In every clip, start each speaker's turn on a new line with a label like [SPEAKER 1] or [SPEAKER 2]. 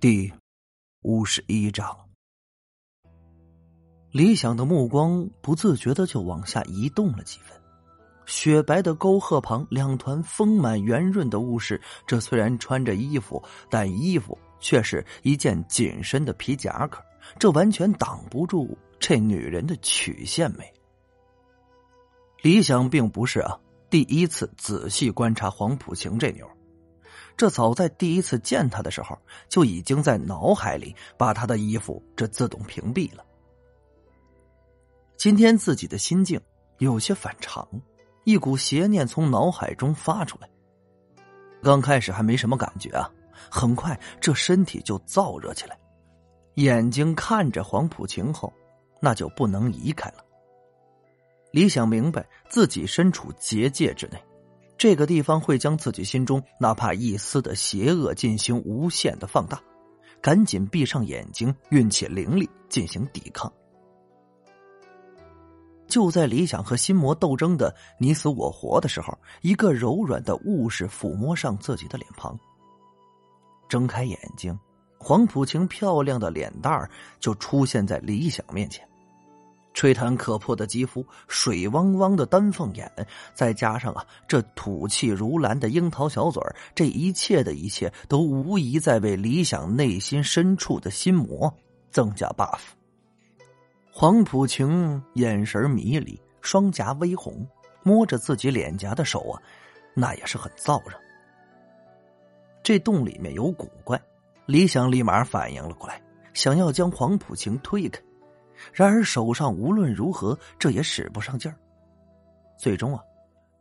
[SPEAKER 1] 第五十一章，李想的目光不自觉的就往下移动了几分。雪白的沟壑旁，两团丰满圆润的物事。这虽然穿着衣服，但衣服却是一件紧身的皮夹克，这完全挡不住这女人的曲线美。李想并不是啊，第一次仔细观察黄浦晴这妞。这早在第一次见他的时候，就已经在脑海里把他的衣服这自动屏蔽了。今天自己的心境有些反常，一股邪念从脑海中发出来。刚开始还没什么感觉啊，很快这身体就燥热起来，眼睛看着黄浦晴后，那就不能移开了。李想明白自己身处结界之内。这个地方会将自己心中哪怕一丝的邪恶进行无限的放大，赶紧闭上眼睛，运起灵力进行抵抗。就在理想和心魔斗争的你死我活的时候，一个柔软的物事抚摸上自己的脸庞。睁开眼睛，黄浦晴漂亮的脸蛋儿就出现在理想面前。吹弹可破的肌肤，水汪汪的丹凤眼，再加上啊这吐气如兰的樱桃小嘴这一切的一切，都无疑在为理想内心深处的心魔增加 buff。黄浦晴眼神迷离，双颊微红，摸着自己脸颊的手啊，那也是很燥热。这洞里面有古怪，李想立马反应了过来，想要将黄浦晴推开。然而手上无论如何，这也使不上劲儿。最终啊，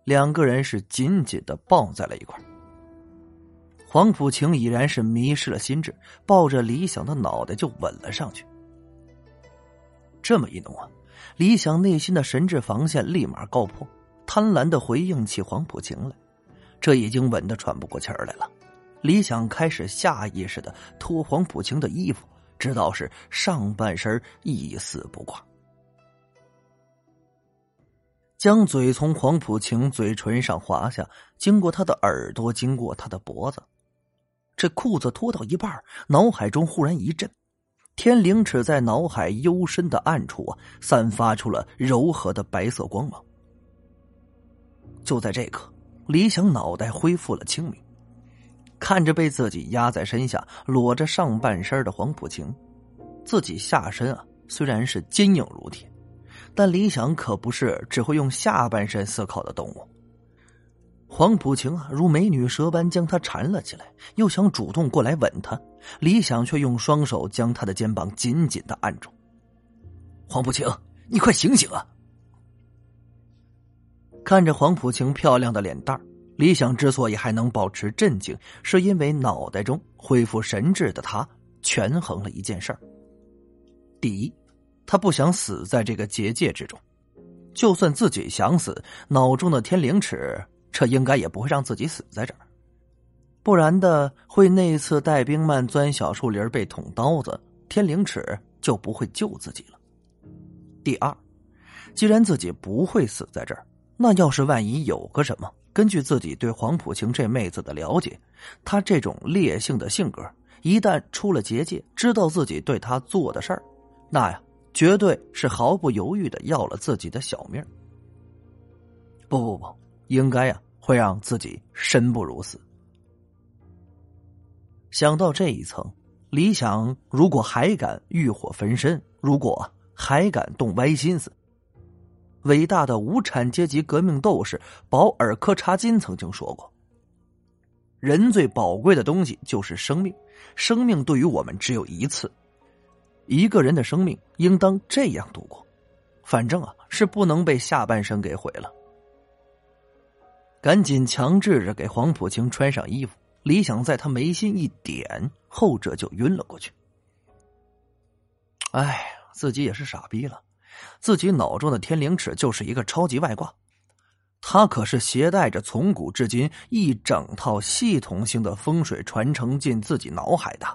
[SPEAKER 1] 两个人是紧紧的抱在了一块黄甫晴已然是迷失了心智，抱着李想的脑袋就吻了上去。这么一弄啊，李想内心的神智防线立马告破，贪婪的回应起黄甫晴来。这已经吻得喘不过气儿来了，李想开始下意识的脱黄甫晴的衣服。知道是上半身一丝不挂，将嘴从黄浦晴嘴唇上滑下，经过他的耳朵，经过他的脖子，这裤子脱到一半，脑海中忽然一震，天灵尺在脑海幽深的暗处啊，散发出了柔和的白色光芒。就在这刻，李想脑袋恢复了清明。看着被自己压在身下、裸着上半身的黄浦晴，自己下身啊虽然是坚硬如铁，但李想可不是只会用下半身思考的动物。黄浦晴啊如美女蛇般将他缠了起来，又想主动过来吻他，李想却用双手将他的肩膀紧紧的按住。黄浦晴，你快醒醒啊！看着黄浦晴漂亮的脸蛋儿。李想之所以还能保持镇静，是因为脑袋中恢复神智的他权衡了一件事儿。第一，他不想死在这个结界之中；就算自己想死，脑中的天灵尺这应该也不会让自己死在这儿，不然的会那次带兵们钻小树林被捅刀子，天灵尺就不会救自己了。第二，既然自己不会死在这儿，那要是万一有个什么？根据自己对黄浦晴这妹子的了解，她这种烈性的性格，一旦出了结界，知道自己对她做的事儿，那呀，绝对是毫不犹豫的要了自己的小命。不不不，应该呀，会让自己生不如死。想到这一层，李想如果还敢欲火焚身，如果还敢动歪心思。伟大的无产阶级革命斗士保尔柯察金曾经说过：“人最宝贵的东西就是生命，生命对于我们只有一次。一个人的生命应当这样度过，反正啊是不能被下半生给毁了。”赶紧强制着给黄浦清穿上衣服，李想在他眉心一点，后者就晕了过去。哎，自己也是傻逼了。自己脑中的天灵尺就是一个超级外挂，他可是携带着从古至今一整套系统性的风水传承进自己脑海的，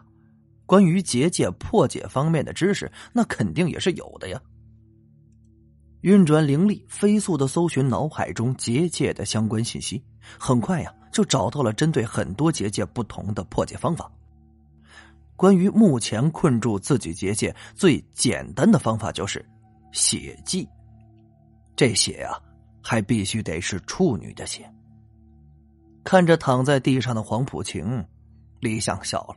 [SPEAKER 1] 关于结界破解方面的知识，那肯定也是有的呀。运转灵力，飞速的搜寻脑海中结界的相关信息，很快呀就找到了针对很多结界不同的破解方法。关于目前困住自己结界最简单的方法就是血迹。这血啊，还必须得是处女的血。看着躺在地上的黄浦晴，李想笑了。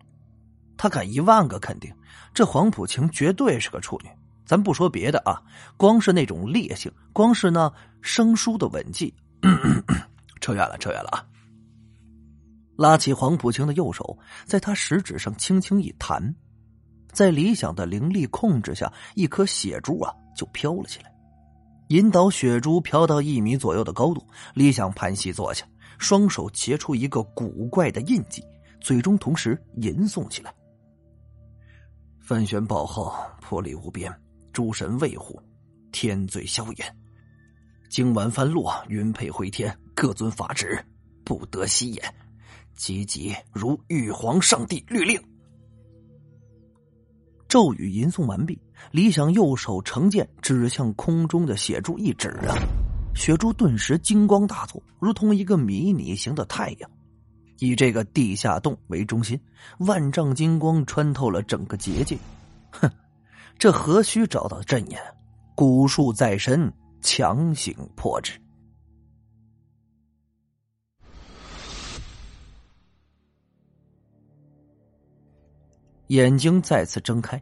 [SPEAKER 1] 他敢一万个肯定，这黄浦晴绝对是个处女。咱不说别的啊，光是那种烈性，光是那生疏的吻技，扯远了，扯远了啊！拉起黄浦晴的右手，在他食指上轻轻一弹，在李想的灵力控制下，一颗血珠啊就飘了起来，引导雪珠飘到一米左右的高度。李想盘膝坐下，双手结出一个古怪的印记，嘴中同时吟诵起来：“翻玄宝号，魄力无边。”诸神卫护，天罪消炎。经文翻落，云配回天。各遵法旨，不得息言。急急如玉皇上帝律令。咒语吟诵完毕，李想右手成剑，指向空中的血珠一指啊，血珠顿时金光大作，如同一个迷你型的太阳。以这个地下洞为中心，万丈金光穿透了整个结界。哼。这何须找到阵眼？蛊术在身，强行破之。眼睛再次睁开，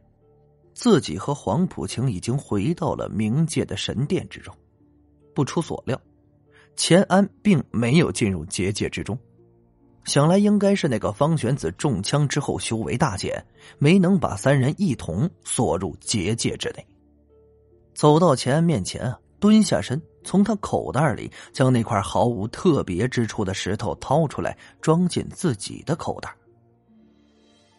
[SPEAKER 1] 自己和黄浦晴已经回到了冥界的神殿之中。不出所料，钱安并没有进入结界之中。想来应该是那个方玄子中枪之后修为大减，没能把三人一同锁入结界之内。走到钱安面前啊，蹲下身，从他口袋里将那块毫无特别之处的石头掏出来，装进自己的口袋。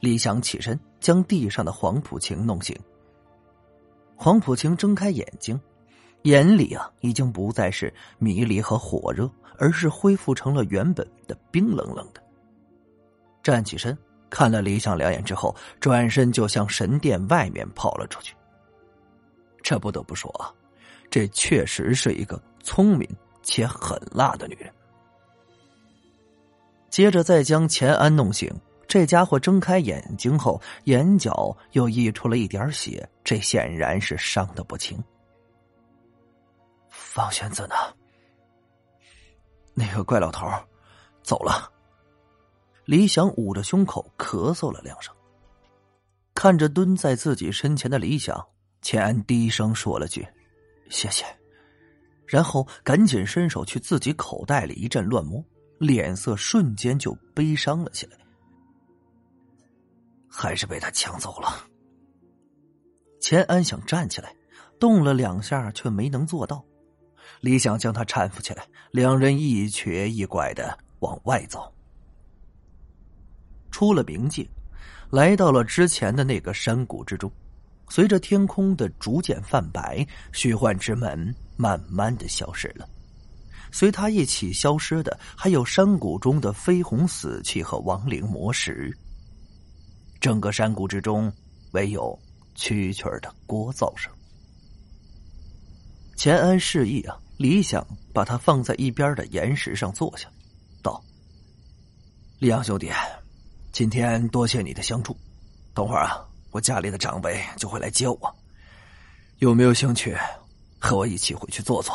[SPEAKER 1] 李想起身，将地上的黄浦晴弄醒。黄浦晴睁开眼睛，眼里啊已经不再是迷离和火热。而是恢复成了原本的冰冷冷的。站起身，看了李想两眼之后，转身就向神殿外面跑了出去。这不得不说啊，这确实是一个聪明且狠辣的女人。接着再将钱安弄醒，这家伙睁开眼睛后，眼角又溢出了一点血，这显然是伤的不轻。方玄子呢？那个怪老头走了。李想捂着胸口咳嗽了两声，看着蹲在自己身前的李想，钱安低声说了句：“谢谢。”然后赶紧伸手去自己口袋里一阵乱摸，脸色瞬间就悲伤了起来。还是被他抢走了。钱安想站起来，动了两下，却没能做到。李想将他搀扶起来，两人一瘸一拐的往外走。出了冥界，来到了之前的那个山谷之中。随着天空的逐渐泛白，虚幻之门慢慢的消失了。随他一起消失的，还有山谷中的绯红死气和亡灵魔石。整个山谷之中，唯有蛐蛐的聒噪声。钱安示意啊，李想把他放在一边的岩石上坐下，道：“李阳兄弟，今天多谢你的相助。等会儿啊，我家里的长辈就会来接我，有没有兴趣和我一起回去坐坐？”